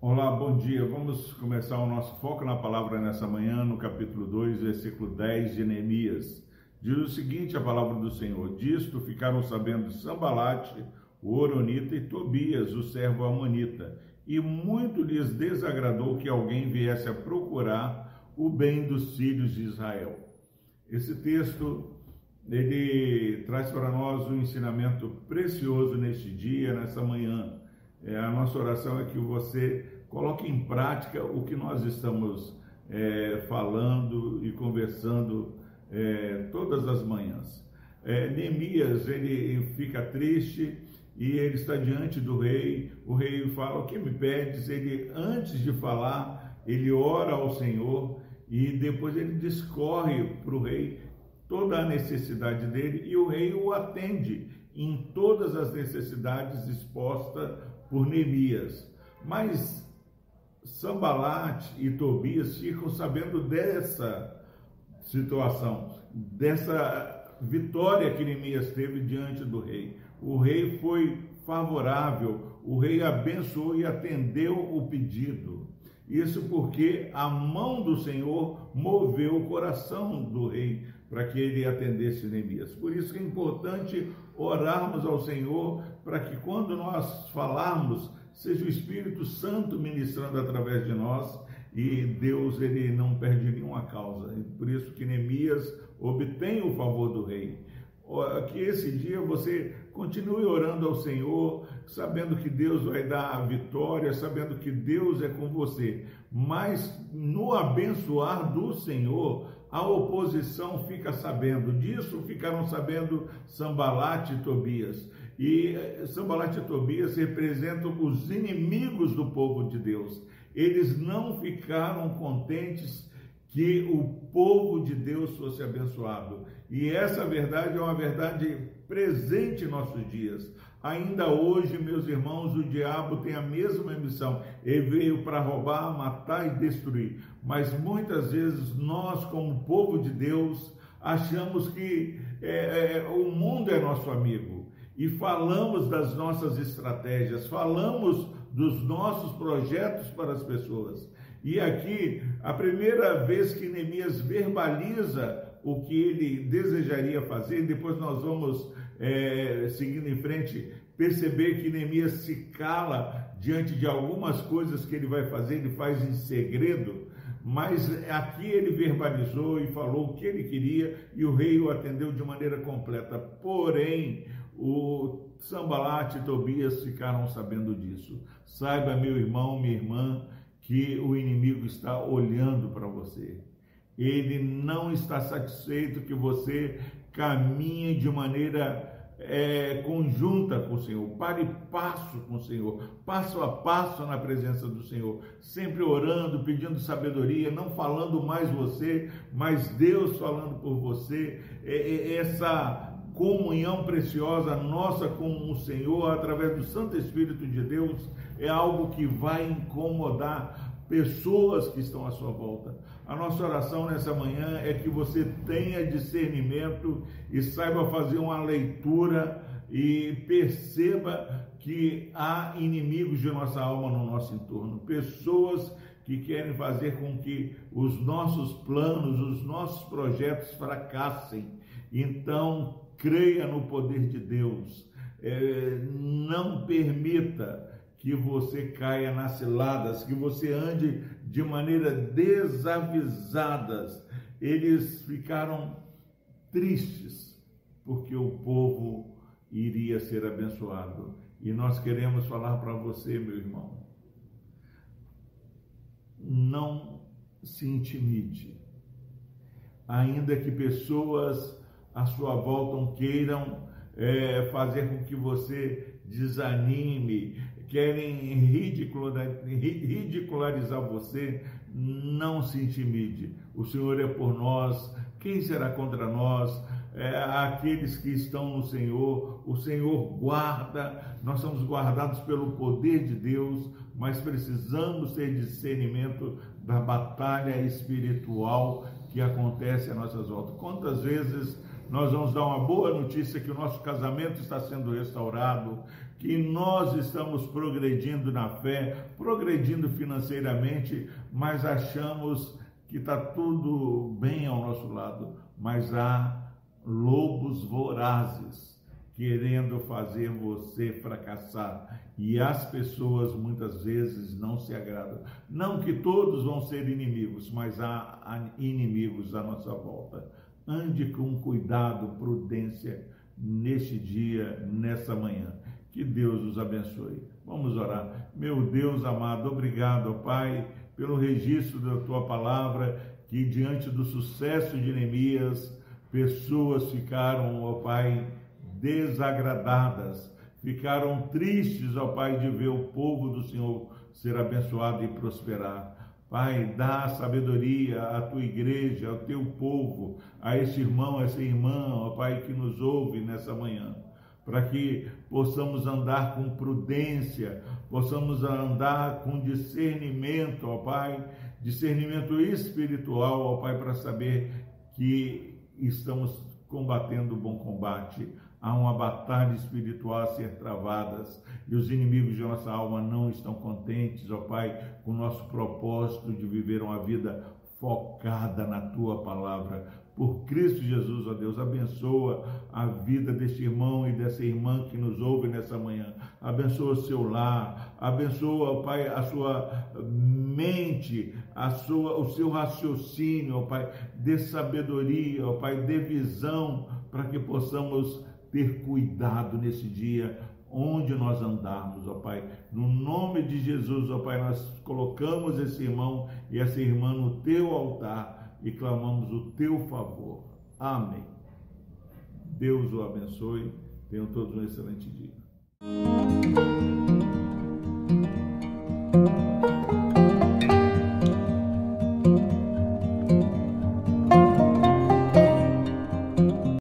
Olá, bom dia. Vamos começar o nosso foco na palavra nessa manhã, no capítulo 2, versículo 10 de Neemias. Diz o seguinte: a palavra do Senhor: Disto ficaram sabendo Sambalate, o Oronita, e Tobias, o servo Amonita, e muito lhes desagradou que alguém viesse a procurar o bem dos filhos de Israel. Esse texto ele traz para nós um ensinamento precioso neste dia, nessa manhã. É, a nossa oração é que você coloque em prática o que nós estamos é, falando e conversando é, todas as manhãs. É, Neemias ele fica triste e ele está diante do rei. O rei fala: O que me pedes? Ele, antes de falar, ele ora ao Senhor e depois ele discorre para o rei toda a necessidade dele e o rei o atende em todas as necessidades expostas por Neemias. Mas Sambalat e Tobias ficam sabendo dessa situação, dessa vitória que Neemias teve diante do rei. O rei foi favorável, o rei abençoou e atendeu o pedido. Isso porque a mão do Senhor moveu o coração do rei para que ele atendesse Neemias. Por isso é importante orarmos ao Senhor para que quando nós falarmos, seja o Espírito Santo ministrando através de nós e Deus ele não perde nenhuma causa. Por isso que Neemias obtém o favor do rei. Que esse dia você continue orando ao Senhor, sabendo que Deus vai dar a vitória, sabendo que Deus é com você. Mas no abençoar do Senhor, a oposição fica sabendo. Disso ficaram sabendo Sambalat e Tobias. E eh, Sambalat e Tobias representam os inimigos do povo de Deus eles não ficaram contentes que o povo de Deus fosse abençoado. E essa verdade é uma verdade presente em nossos dias. Ainda hoje, meus irmãos, o diabo tem a mesma missão. Ele veio para roubar, matar e destruir. Mas muitas vezes nós, como povo de Deus, achamos que é, é, o mundo é nosso amigo e falamos das nossas estratégias, falamos dos nossos projetos para as pessoas. E aqui, a primeira vez que Neemias verbaliza o que ele desejaria fazer, depois nós vamos, é, seguindo em frente, perceber que Neemias se cala diante de algumas coisas que ele vai fazer, ele faz em segredo, mas aqui ele verbalizou e falou o que ele queria e o rei o atendeu de maneira completa. Porém, o Sambalat e Tobias ficaram sabendo disso. Saiba, meu irmão, minha irmã, que o inimigo está olhando para você. Ele não está satisfeito que você caminhe de maneira é, conjunta com o Senhor, pare passo com o Senhor, passo a passo na presença do Senhor, sempre orando, pedindo sabedoria, não falando mais você, mas Deus falando por você. É, é, essa comunhão preciosa nossa com o Senhor através do Santo Espírito de Deus é algo que vai incomodar pessoas que estão à sua volta. A nossa oração nessa manhã é que você tenha discernimento e saiba fazer uma leitura e perceba que há inimigos de nossa alma no nosso entorno, pessoas que querem fazer com que os nossos planos, os nossos projetos fracassem. Então, creia no poder de Deus, é, não permita que você caia nas ciladas, que você ande de maneira desavisadas. Eles ficaram tristes porque o povo iria ser abençoado. E nós queremos falar para você, meu irmão, não se intimide. Ainda que pessoas à sua volta queiram é, fazer com que você desanime, querem ridicularizar você, não se intimide. O Senhor é por nós, quem será contra nós? É, aqueles que estão no Senhor, o Senhor guarda, nós somos guardados pelo poder de Deus, mas precisamos ter discernimento da batalha espiritual que acontece à nossa volta. Quantas vezes nós vamos dar uma boa notícia que o nosso casamento está sendo restaurado, que nós estamos progredindo na fé, progredindo financeiramente, mas achamos que está tudo bem ao nosso lado, mas há lobos vorazes querendo fazer você fracassar. E as pessoas muitas vezes não se agradam. Não que todos vão ser inimigos, mas há inimigos à nossa volta. Ande com cuidado, prudência neste dia, nessa manhã. Que Deus os abençoe. Vamos orar. Meu Deus amado, obrigado, Pai, pelo registro da tua palavra, que diante do sucesso de Neemias, pessoas ficaram, ó Pai, desagradadas, ficaram tristes, ó Pai, de ver o povo do Senhor ser abençoado e prosperar. Pai, dá sabedoria à tua igreja, ao teu povo, a esse irmão, a essa irmã, ó Pai, que nos ouve nessa manhã, para que possamos andar com prudência, possamos andar com discernimento, ó Pai, discernimento espiritual, ó Pai, para saber que estamos combatendo o bom combate há uma batalha espiritual a ser travadas e os inimigos de nossa alma não estão contentes, ó Pai, com o nosso propósito de viver uma vida focada na tua palavra. Por Cristo Jesus, ó Deus, abençoa a vida deste irmão e dessa irmã que nos ouve nessa manhã. Abençoa o seu lar, abençoa, ó Pai, a sua mente, a sua, o seu raciocínio, ó Pai, dê sabedoria, ó Pai, dê visão para que possamos ter cuidado nesse dia, onde nós andarmos, ó Pai. No nome de Jesus, ó Pai, nós colocamos esse irmão e essa irmã no teu altar e clamamos o teu favor. Amém. Deus o abençoe. Tenham todos um excelente dia.